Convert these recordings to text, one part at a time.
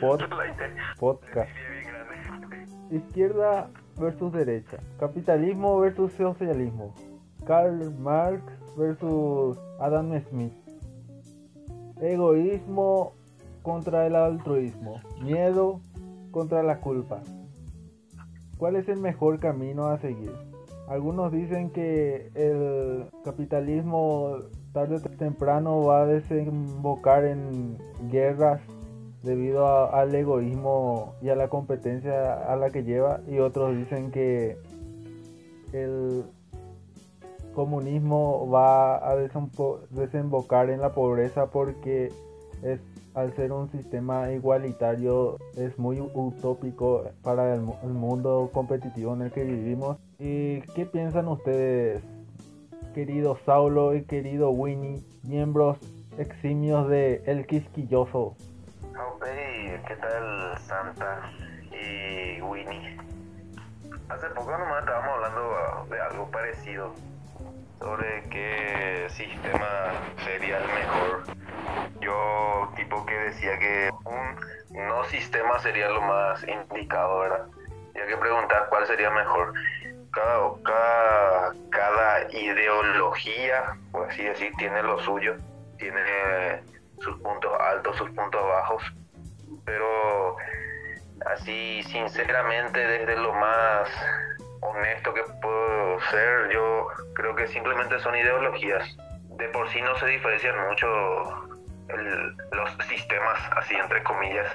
Pod- podcast. Izquierda versus derecha. Capitalismo versus socialismo. Karl Marx versus Adam Smith. Egoísmo contra el altruismo. Miedo contra la culpa. ¿Cuál es el mejor camino a seguir? Algunos dicen que el capitalismo tarde o temprano va a desembocar en guerras debido a- al egoísmo y a la competencia a la que lleva y otros dicen que el comunismo va a desembo- desembocar en la pobreza porque es al ser un sistema igualitario es muy utópico para el, el mundo competitivo en el que vivimos. ¿Y qué piensan ustedes, querido Saulo y querido Winnie, miembros eximios de El Quisquilloso? Ok, ¿qué tal Santa y Winnie? Hace poco nomás estábamos hablando de algo parecido sobre qué sistema sería el mejor. Yo tipo que decía que un no sistema sería lo más indicado, ¿verdad? Y hay que preguntar cuál sería mejor. Cada, cada, cada ideología, por así decir, tiene lo suyo, tiene sus puntos altos, sus puntos bajos, pero así sinceramente desde lo más honesto que puedo ser, yo creo que simplemente son ideologías. De por sí no se diferencian mucho el- los sistemas, así entre comillas,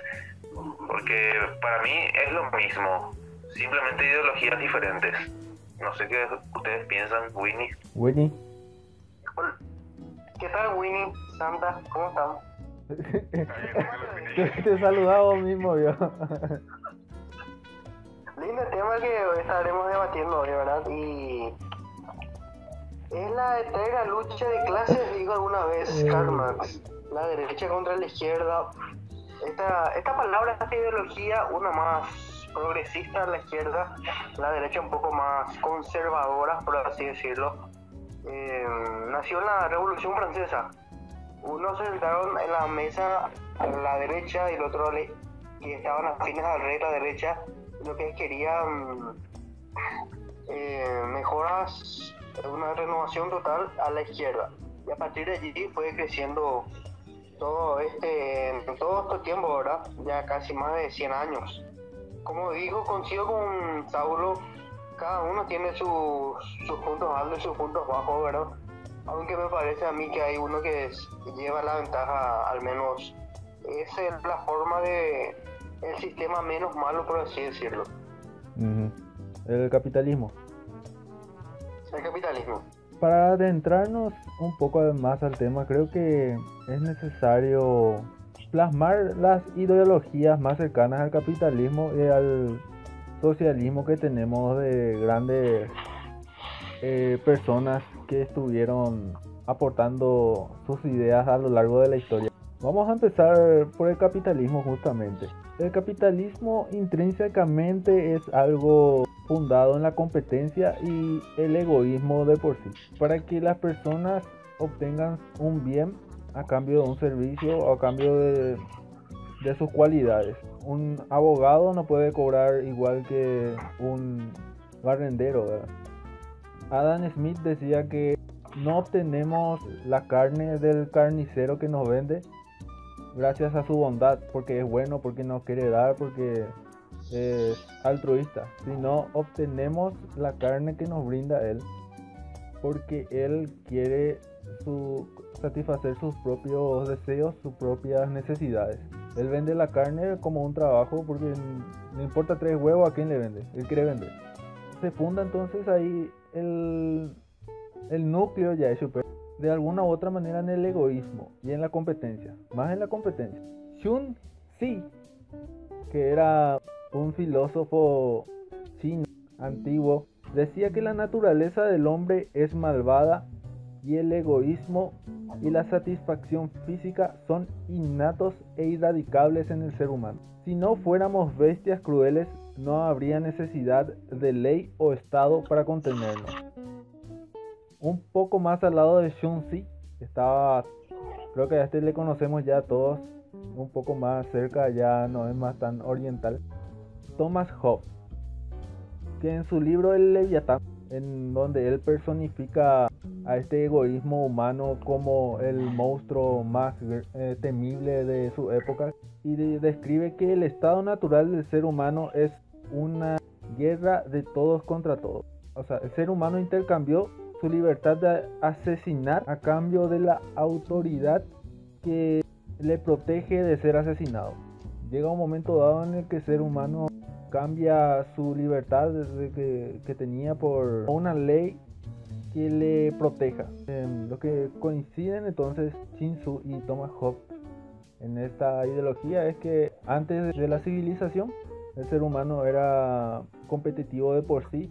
porque para mí es lo mismo, simplemente ideologías diferentes. No sé qué ustedes piensan, Winnie. Winnie. ¿Qué tal, Winnie? Santa, ¿cómo están? te, te saludaba vos mismo yo. Lindo tema que estaremos debatiendo hoy, ¿verdad? Y es la eterna lucha de clases, digo alguna vez, Eh. Karl Marx. La derecha contra la izquierda. Esta, esta palabra, esta ideología, una más progresista a la izquierda, la derecha un poco más conservadora, por así decirlo. Eh, nació en la Revolución Francesa. Unos se sentaron en la mesa a la derecha y el otro y estaban afines al rey de la derecha lo que querían eh, mejoras una renovación total a la izquierda. Y a partir de allí fue creciendo todo este todo este tiempo verdad ya casi más de 100 años. Como digo coincido con Saulo cada uno tiene sus, sus puntos altos y sus puntos bajos verdad aunque me parece a mí que hay uno que es- lleva la ventaja al menos es el- la forma de el sistema menos malo por así decirlo. El capitalismo. el capitalismo Para adentrarnos un poco más al tema, creo que es necesario plasmar las ideologías más cercanas al capitalismo y al socialismo que tenemos de grandes eh, personas que estuvieron aportando sus ideas a lo largo de la historia. Vamos a empezar por el capitalismo justamente. El capitalismo intrínsecamente es algo fundado en la competencia y el egoísmo de por sí. Para que las personas obtengan un bien a cambio de un servicio o a cambio de, de sus cualidades. Un abogado no puede cobrar igual que un barrendero. Adam Smith decía que no obtenemos la carne del carnicero que nos vende gracias a su bondad, porque es bueno, porque nos quiere dar, porque es altruista, sino obtenemos la carne que nos brinda él, porque él quiere satisfacer sus propios deseos, sus propias necesidades. Él vende la carne como un trabajo porque no importa tres huevos a quién le vende, él quiere vender. Se funda entonces ahí el, el núcleo ya hecho, pero de alguna u otra manera en el egoísmo y en la competencia, más en la competencia. Xun Zi, que era un filósofo chino antiguo, Decía que la naturaleza del hombre es malvada y el egoísmo y la satisfacción física son innatos e irradicables en el ser humano. Si no fuéramos bestias crueles, no habría necesidad de ley o Estado para contenernos. Un poco más al lado de Shunzi, estaba, creo que a este le conocemos ya a todos, un poco más cerca, ya no es más tan oriental, Thomas Hobbes, que en su libro El Leviatán, en donde él personifica a este egoísmo humano como el monstruo más eh, temible de su época y describe que el estado natural del ser humano es una guerra de todos contra todos. O sea, el ser humano intercambió su libertad de asesinar a cambio de la autoridad que le protege de ser asesinado. Llega un momento dado en el que el ser humano cambia su libertad que, que tenía por una ley que le proteja. Em, lo que coinciden entonces Shinsu y Thomas Hobbes en esta ideología es que antes de la civilización el ser humano era competitivo de por sí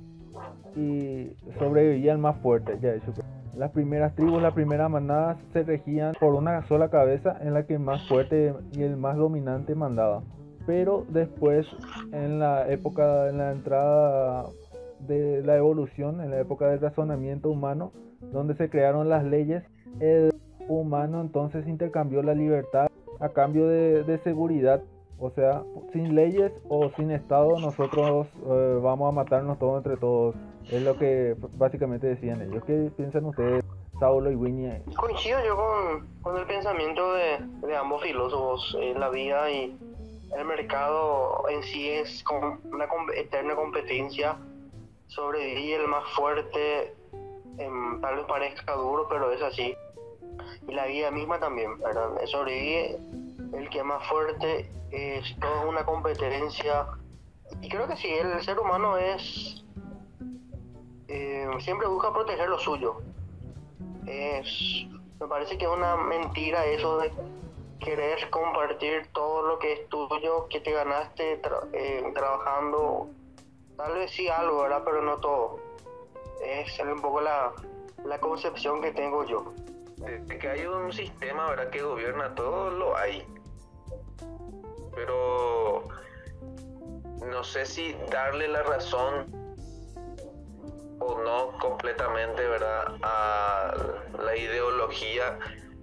y sobrevivía el más fuerte. Ya hecho. Las primeras tribus, las primeras manadas se regían por una sola cabeza en la que el más fuerte y el más dominante mandaba. Pero después, en la época, en la entrada de la evolución, en la época del razonamiento humano, donde se crearon las leyes, el humano entonces intercambió la libertad a cambio de, seguridad. O sea, sin leyes o sin Estado, nosotros eh, vamos a matarnos todos entre todos. Es lo que básicamente decían ellos. ¿Qué piensan ustedes, Saulo y Winnie? Coincido yo con, el pensamiento de, de, ambos filósofos. en la vida y el mercado en sí es una eterna competencia sobrevive el más fuerte, tal vez parezca duro, pero es así. Y la vida misma también, ¿verdad? Sobrevive el que es más fuerte, es toda una competencia. Y creo que sí, el ser humano es. Eh, siempre busca proteger lo suyo. Es, me parece que es una mentira eso de querer compartir todo lo que es tuyo, que te ganaste eh, trabajando Tal vez sí algo, ¿verdad? Pero no todo. Es un poco la, concepción que tengo yo. Que hay un sistema, ¿verdad? Que gobierna todo, lo hay. Pero no sé si darle la razón o no completamente, ¿verdad? A la ideología.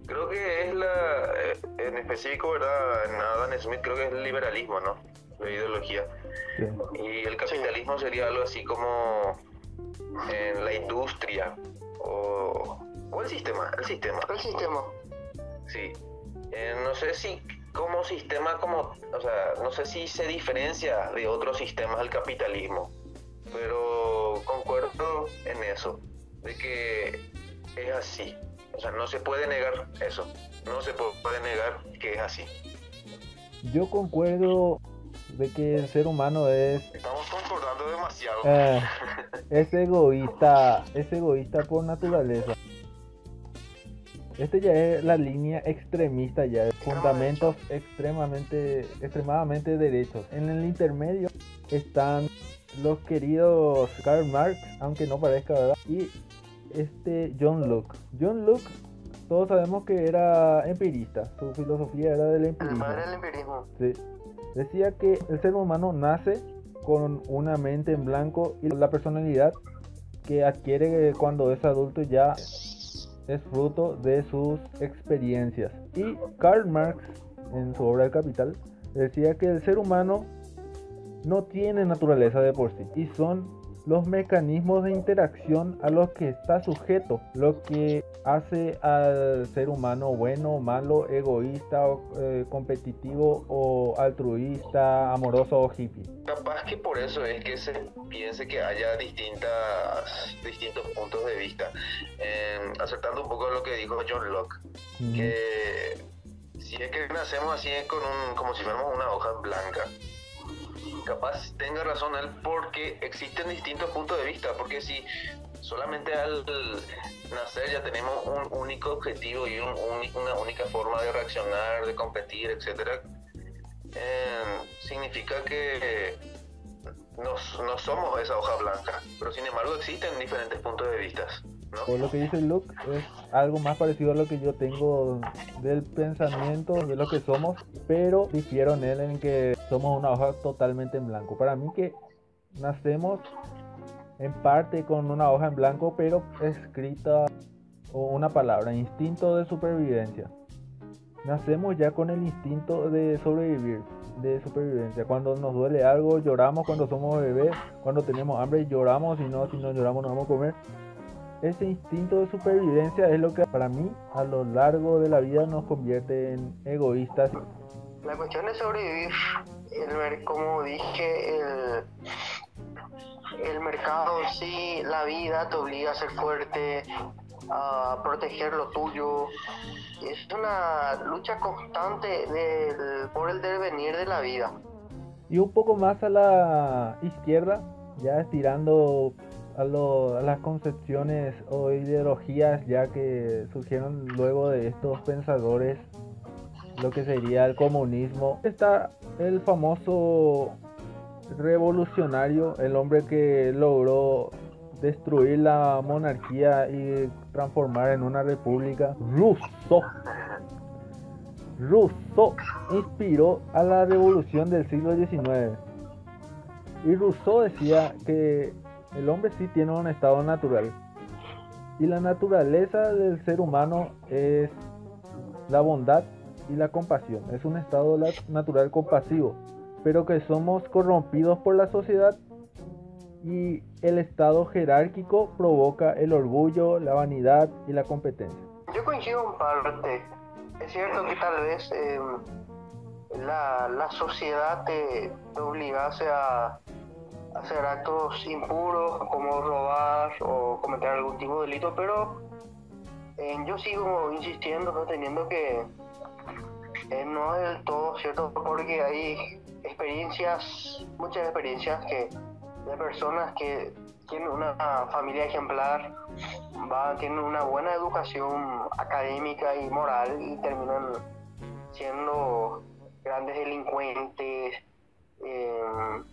Creo que es la, eh, en específico, ¿verdad? En Adam Smith creo que es el liberalismo, ¿no? La ideología y el capitalismo sería algo así como en la industria o, el sistema, el sistema. El sistema. Sí. Eh, no sé si como sistema, como, o sea, no sé si se diferencia de otros sistemas del capitalismo, pero concuerdo en eso, de que es así. O sea, no se puede negar eso, no se puede negar que es así. Yo concuerdo de que el ser humano es... Estamos concordando demasiado. Eh, es egoísta, es egoísta por naturaleza. Este ya es la línea extremista ya, de fundamentos extremadamente, extremadamente derechos. En el intermedio están los queridos Karl Marx, aunque no parezca verdad, y este John Locke. John Locke, todos sabemos que era empirista, su filosofía era del empirismo. El del empirismo. Sí. Decía que el ser humano nace con una mente en blanco y la personalidad que adquiere cuando es adulto ya es fruto de sus experiencias. Y Karl Marx, en su obra El Capital, decía que el ser humano no tiene naturaleza de por sí y son los mecanismos de interacción a los que está sujeto, lo que hace al ser humano bueno, malo, egoísta, eh, competitivo o altruista, amoroso o hippie. Capaz que por eso es que se piense que haya distintas, distintos puntos de vista. acertando un poco lo que dijo John Locke, que si es que nacemos así con un, como si fuéramos una hoja blanca, capaz tenga razón él porque existen distintos puntos de vista, porque si solamente al nacer ya tenemos un único objetivo y una única forma de reaccionar, de competir, etcétera, em, significa que no, no somos esa hoja blanca, pero sin embargo existen diferentes puntos de vista. ¿No? lo que dice Luke es algo más parecido a lo que yo tengo del pensamiento de lo que somos, pero difiero en él en que somos una hoja totalmente en blanco. Para mí que nacemos en parte con una hoja en blanco, pero escrita o una palabra, instinto de supervivencia. Nacemos ya con el instinto de sobrevivir, de supervivencia. Cuando nos duele algo, lloramos cuando somos bebés, cuando tenemos hambre, lloramos, y no, si no lloramos, no vamos a comer. Ese instinto de supervivencia es lo que para mí a lo largo de la vida nos convierte en egoístas. La cuestión es sobrevivir, el, como dije, el, el mercado sí, la vida te obliga a ser fuerte, a proteger lo tuyo. Es una lucha constante del, por el devenir de la vida. Y un poco más a la izquierda, ya estirando a, las concepciones o ideologías ya que surgieron luego de estos pensadores, lo que sería el comunismo. Está el famoso revolucionario, el hombre que logró destruir la monarquía y transformar en una república. Rousseau. Rousseau inspiró a la revolución del siglo XIX. Y Rousseau decía que el hombre sí tiene un estado natural. Y la naturaleza del ser humano es la bondad y la compasión. Es un estado natural compasivo pero que somos corrompidos por la sociedad y el estado jerárquico provoca el orgullo, la vanidad y la competencia. Yo coincido en parte. Es cierto que tal vez em, la, la, sociedad te, obligase a, hacer actos impuros como robar o cometer algún tipo de delito, pero em, yo sigo insistiendo, teniendo que eh, no es del todo cierto porque hay experiencias, muchas experiencias que de personas que tienen una familia ejemplar, va, tienen una buena educación académica y moral y terminan siendo grandes delincuentes, em,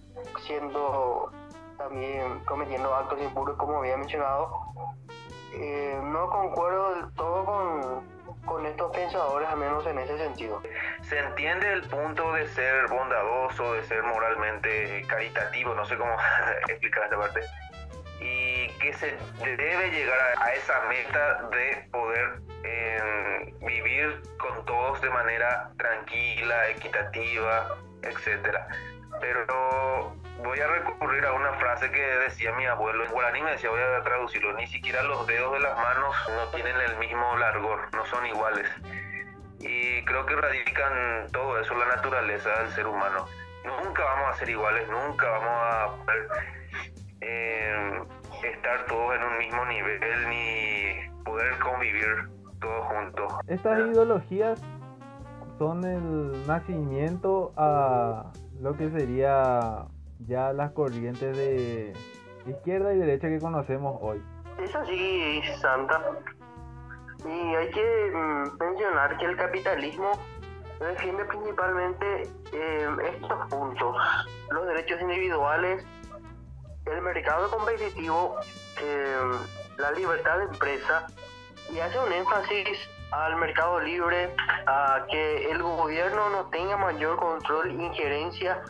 siendo también cometiendo actos impuros como había mencionado. Eh, no concuerdo del todo con con estos pensadores, al menos en ese sentido. Se entiende el punto de ser bondadoso, de ser moralmente caritativo, no sé cómo explicar esta parte, y que se debe llegar a, esa meta de poder em, vivir con todos de manera tranquila, equitativa, etcétera. Pero voy a recurrir a una frase que decía mi abuelo en guaraní, me decía, voy a traducirlo, ni siquiera los dedos de las manos no tienen el mismo largor, no son iguales. Y creo que radican todo eso, la naturaleza del ser humano. Nunca vamos a ser iguales, nunca vamos a poder eh, estar todos en un mismo nivel ni poder convivir todos juntos. Estas ideologías son el nacimiento a lo que sería ya las corrientes de izquierda y derecha que conocemos hoy. Es así, Santa. Y hay que mm, mencionar que el capitalismo defiende principalmente eh, estos puntos, los derechos individuales, el mercado competitivo, eh, la libertad de empresa y hace un énfasis al mercado libre, a que el gobierno no tenga mayor control e injerencia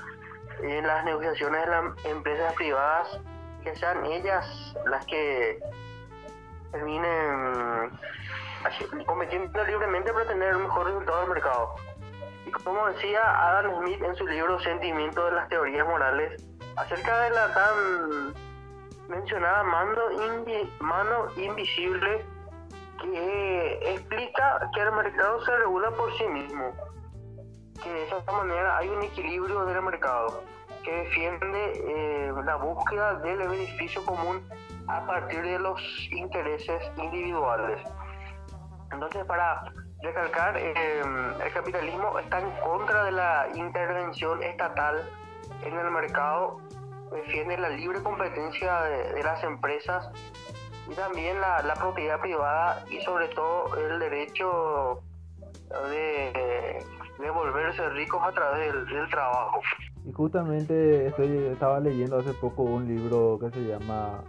en las negociaciones de las empresas privadas, que sean ellas las que terminen compitiendo libremente para tener un mejor resultado del mercado. Y como decía Adam Smith en su libro Sentimiento de las Teorías Morales, acerca de la tan mencionada mano, mano invisible que explica que el mercado se regula por sí mismo que de esa manera hay un equilibrio del mercado que defiende eh, la búsqueda del beneficio común a partir de los intereses individuales. Entonces, para recalcar, eh, el capitalismo está en contra de la intervención estatal en el mercado, defiende la libre competencia de, las empresas y también la, propiedad privada y sobre todo el derecho de volverse ricos a través del trabajo. Y justamente estoy, estaba leyendo hace poco un libro que se llama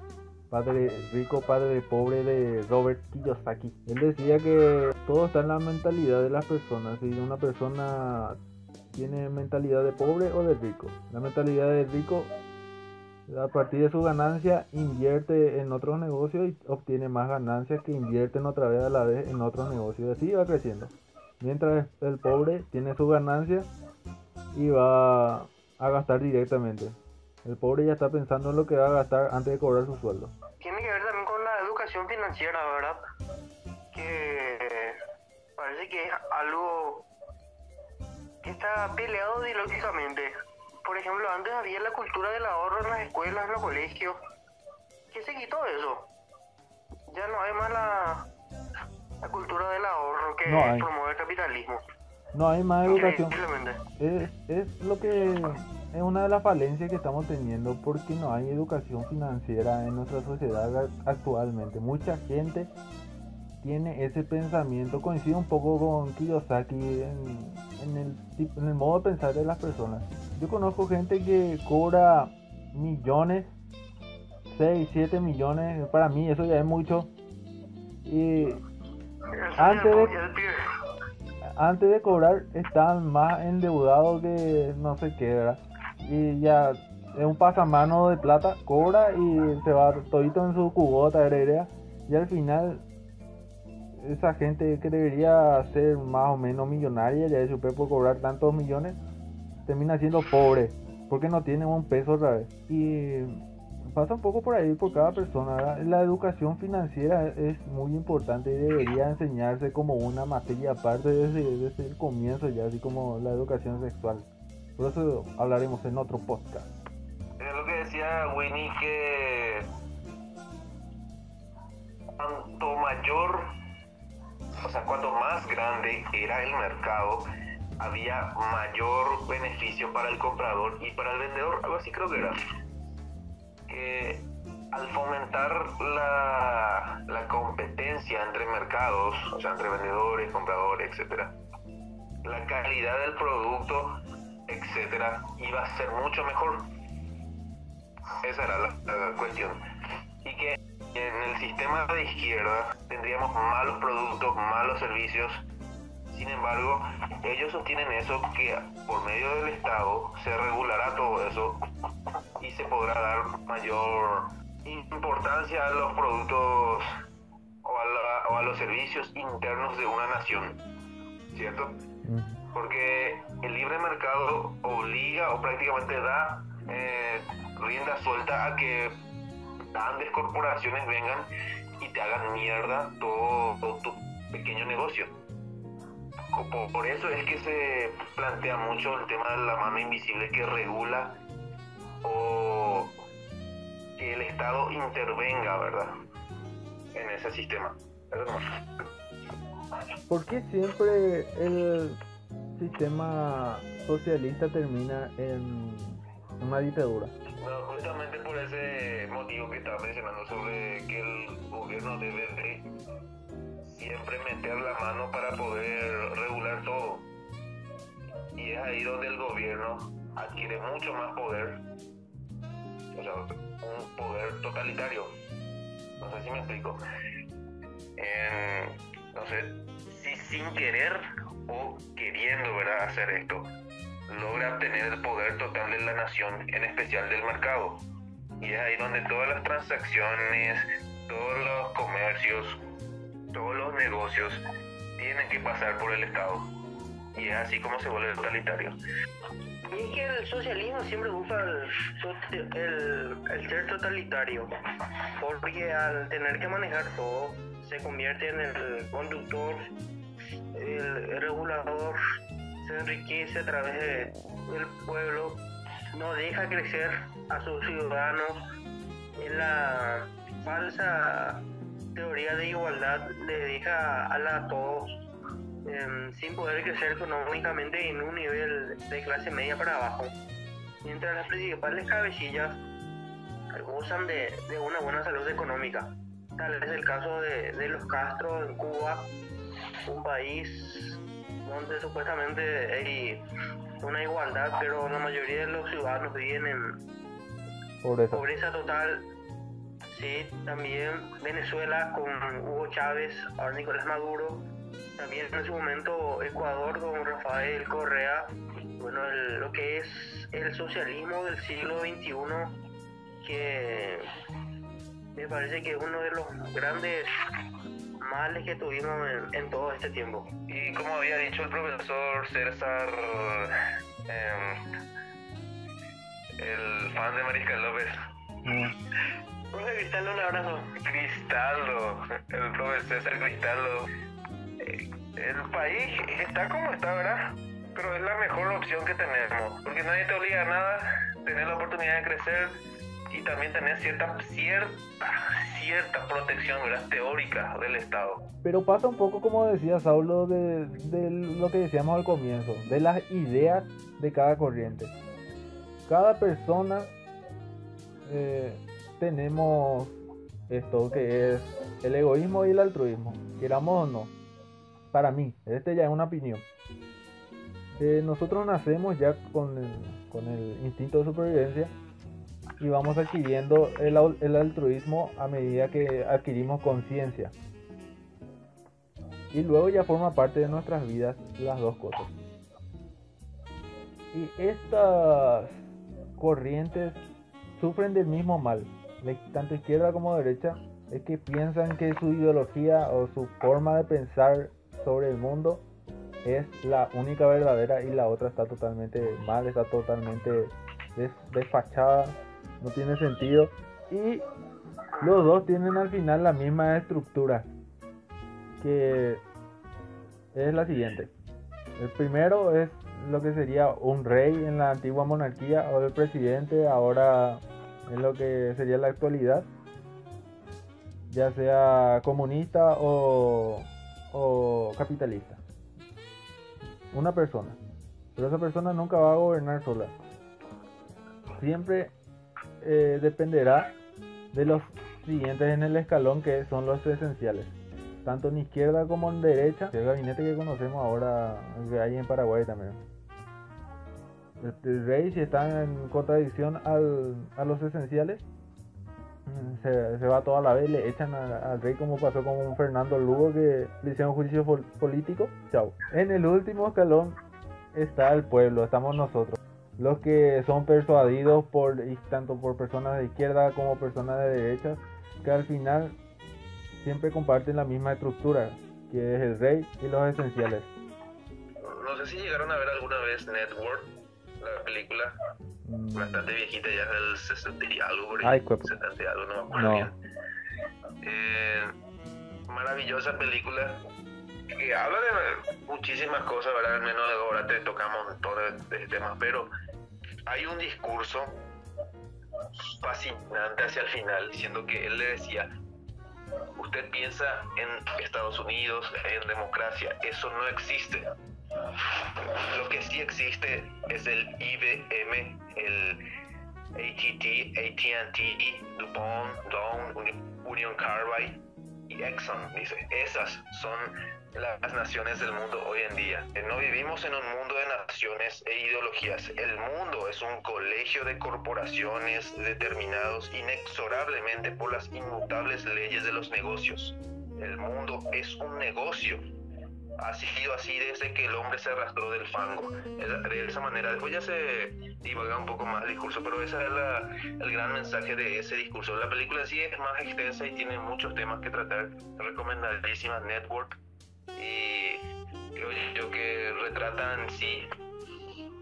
Padre Rico, Padre Pobre de Robert Kiyosaki. Él decía que todo está en la mentalidad de las personas. Si una persona tiene mentalidad de pobre o de rico. La mentalidad de rico a partir de su ganancia invierte en otros negocios y obtiene más ganancias que invierten otra vez a la vez en otros negocios. Así va creciendo. Mientras el pobre tiene su ganancia y va a gastar directamente. El pobre ya está pensando en lo que va a gastar antes de cobrar su sueldo. Tiene que ver también con la educación financiera, ¿verdad? Que parece que es algo que está peleado ideológicamente. Por ejemplo, antes había la cultura del ahorro en las escuelas, en los colegios. ¿Qué se quitó eso? Ya no hay más la, la cultura del ahorro que promueve el capitalismo. No hay más educación. Es, es lo que es una de las falencias que estamos teniendo porque no hay educación financiera en nuestra sociedad actualmente. Mucha gente tiene ese pensamiento, coincide un poco con Kiyosaki en, en, el, en el modo de pensar de las personas. Yo conozco gente que cobra millones, 6, 7 millones, para mí eso ya es mucho. Y antes de, antes de cobrar están más endeudados que no sé qué, ¿verdad? Y ya es un pasamano de plata, cobra y se va todito en su cubota, idea Y al final, esa gente que debería ser más o menos millonaria, ya de su por cobrar tantos millones, termina siendo pobre, porque no tiene un peso otra vez. Y pasa un poco por ahí por cada persona. La educación financiera es muy importante y debería enseñarse como una materia aparte desde, desde el comienzo ya, así como la educación sexual. Por eso hablaremos en otro podcast. Es lo que decía Winnie que cuanto mayor, o sea, cuanto más grande era el mercado, había mayor beneficio para el comprador y para el vendedor, algo así creo que era. Que al fomentar la, la competencia entre mercados, o sea, entre vendedores, compradores, etcétera, la calidad del producto etcétera, iba a ser mucho mejor. Esa era la, cuestión. Y que en el sistema de izquierda tendríamos malos productos, malos servicios. Sin embargo, ellos sostienen eso que por medio del Estado se regulará todo eso y se podrá dar mayor importancia a los productos o a, o a los servicios internos de una nación. ¿Cierto? porque el libre mercado obliga o prácticamente da eh, rienda suelta a que grandes corporaciones vengan y te hagan mierda todo, tu pequeño negocio. Por eso es que se plantea mucho el tema de la mano invisible que regula o que el Estado intervenga, ¿verdad? En ese sistema. ¿Por qué siempre el sistema socialista termina en una dictadura. Bueno, justamente por ese motivo que estaba mencionando sobre que el gobierno debe de siempre meter la mano para poder regular todo. Y es ahí donde el gobierno adquiere mucho más poder, un poder totalitario. No sé si me explico. no sé, si sin querer o queriendo ¿verdad? hacer esto, logra obtener el poder total de la nación, en especial del mercado. Y es ahí donde todas las transacciones, todos los comercios, todos los negocios tienen que pasar por el Estado. Y es así como se vuelve totalitario. Y es que el socialismo siempre busca el, el, ser totalitario, porque al tener que manejar todo, se convierte en el conductor el regulador se enriquece a través del pueblo, no deja crecer a sus ciudadanos. En la falsa teoría de igualdad le deja a, la, todos em, sin poder crecer económicamente en un nivel de clase media para abajo. Mientras las principales cabecillas gozan de, de una buena salud económica. Tal es el caso de, de los Castro en Cuba, un país donde supuestamente hay una igualdad, pero la mayoría de los ciudadanos viven en Pobreza. pobreza total. Sí, también Venezuela con Hugo Chávez, ahora Nicolás Maduro, también en su momento Ecuador con Rafael Correa, bueno, el- lo que es el socialismo del siglo XXI, que me parece que es uno de los grandes males que tuvimos en, en todo este tiempo. Y como había dicho el profesor César, em, el fan de Mariscal López, Mm, Profe Cristal, un abrazo. Cristaldo, el profesor César Cristaldo. El país está como está, ¿verdad? Pero es la mejor opción que tenemos, porque nadie te obliga a nada, tener la oportunidad de crecer y también tener cierta, cierta, cierta protección, ¿verdad? Teórica del Estado. Pero pasa un poco como decía Saulo de, de lo que decíamos al comienzo, de las ideas de cada corriente. Cada persona eh, tenemos esto que es el egoísmo y el altruismo, queramos o no. Para mí, este ya es una opinión. Eh, nosotros nacemos ya con el, instinto de supervivencia y vamos adquiriendo el, altruismo a medida que adquirimos conciencia. Y luego ya forma parte de nuestras vidas las dos cosas. Y estas corrientes sufren del mismo mal, tanto izquierda como derecha, es que piensan que su ideología o su forma de pensar sobre el mundo es la única verdadera y la otra está totalmente mal, está totalmente des- desfachada, no tiene sentido. Y los dos tienen al final la misma estructura, que es la siguiente. El primero es lo que sería un rey en la antigua monarquía o el presidente ahora en lo que sería la actualidad, ya sea comunista o, o capitalista. Una persona, pero esa persona nunca va a gobernar sola. Siempre eh, dependerá de los siguientes en el escalón que son los esenciales tanto en izquierda como en derecha, el gabinete que conocemos ahora, que hay en Paraguay también. El, el rey, si está en contradicción al, a los esenciales, se, va toda la vez, le echan al rey como pasó con Fernando Lugo que le hicieron juicio pol- político. Chao. En el último escalón está el pueblo, estamos nosotros. Los que son persuadidos por tanto por personas de izquierda como personas de derecha, que al final siempre comparten la misma estructura, que es el rey y los esenciales. No sé si llegaron a ver alguna vez Network, la película, bastante viejita, ya del 60 y algo, por ahí, Ay, cuepo. 70 y algo, no me acuerdo No. bien. Eh, maravillosa película que habla de muchísimas cosas, ¿verdad? Al menos ahora te tocamos todo este tema, pero hay un discurso fascinante hacia el final, diciendo que él le decía, usted piensa en Estados Unidos, en democracia, eso no existe. Lo que sí existe es el IBM, el ATT, AT&T, DuPont, Dow, Uni- Union Carbide y Exxon. Dice, esas son las naciones del mundo hoy en día. Eh, No vivimos en un mundo de naciones e ideologías. El mundo es un colegio de corporaciones determinados inexorablemente por las inmutables leyes de los negocios. El mundo es un negocio. Ha sido así desde que el hombre se arrastró del fango. Es- De esa manera, después ya se divaga un poco más el discurso, pero ese es la- el gran mensaje de ese discurso. La película en sí es más extensa y tiene muchos temas que tratar. Recomendadísima Network. Y creo yo que retratan sí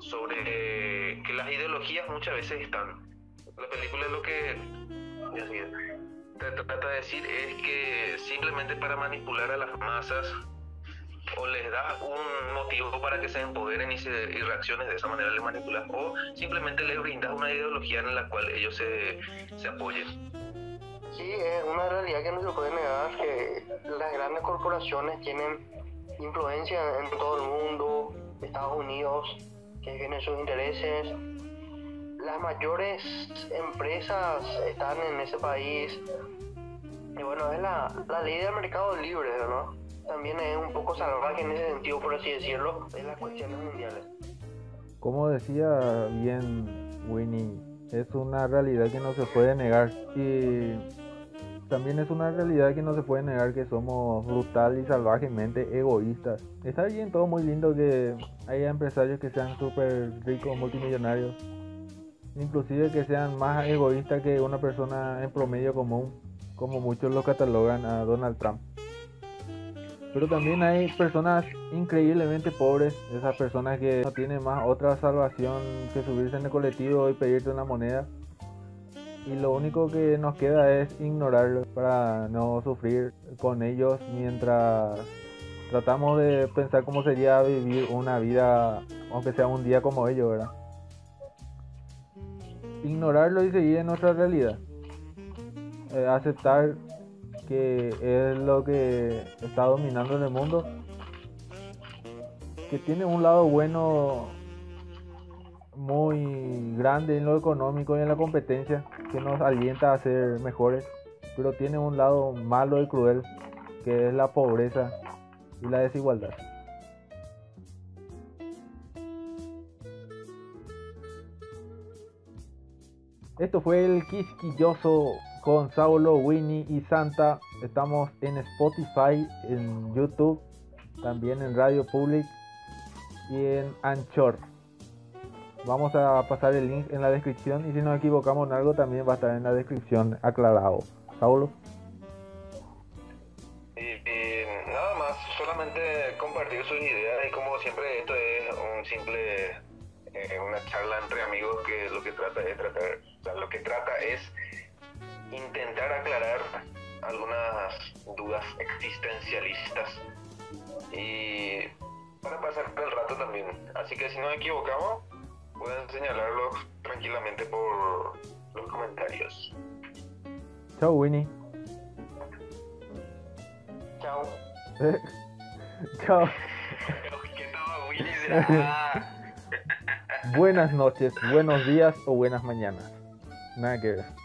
sobre que las ideologías muchas veces están. La película lo que trata de decir es que simplemente para manipular a las masas o les da un motivo para que se empoderen y, se, y reacciones de esa manera les manipulas o simplemente les brindas una ideología en la cual ellos se, se apoyen. Sí, es una realidad que no se puede negar que las grandes corporaciones tienen influencia en todo el mundo, Estados Unidos, que tienen sus intereses. Las mayores empresas están en ese país. Y bueno, es la, la ley del mercado libre, ¿no? También es un poco salvaje en ese sentido, por así decirlo, de las cuestiones mundiales. Como decía bien Winnie, es una realidad que no se puede negar. Y también es una realidad que no se puede negar que somos brutal y salvajemente egoístas. Está bien todo muy lindo que haya empresarios que sean súper ricos, multimillonarios. Inclusive que sean más egoístas que una persona en promedio común, como muchos lo catalogan a Donald Trump. Pero también hay personas increíblemente pobres, esas personas que no tienen más otra salvación que subirse en el colectivo y pedirte una moneda. Y lo único que nos queda es ignorarlos para no sufrir con ellos mientras tratamos de pensar cómo sería vivir una vida, aunque sea un día como ellos, ¿verdad? Ignorarlo y seguir en nuestra realidad. Eh, aceptar que es lo que está dominando en el mundo, que tiene un lado bueno muy grande en lo económico y en la competencia, que nos alienta a ser mejores, pero tiene un lado malo y cruel, que es la pobreza y la desigualdad. Esto fue el quisquilloso con Saulo, Winnie y Santa. Estamos en Spotify, en YouTube, también en Radio Public y en Anchor. Vamos a pasar el link en la descripción y si nos equivocamos en algo también va a estar en la descripción aclarado. Saulo. Y, nada más, solamente compartir sus ideas y como siempre esto es un simple, eh, una charla entre amigos que lo que trata es tratar, existencialistas y para pasar el rato también. Así que si no me equivocamos, pueden señalarlos tranquilamente por los comentarios. Chao, Winnie. Chao. Chao. Winnie? Buenas noches, buenos días o buenas mañanas. Nada que ver.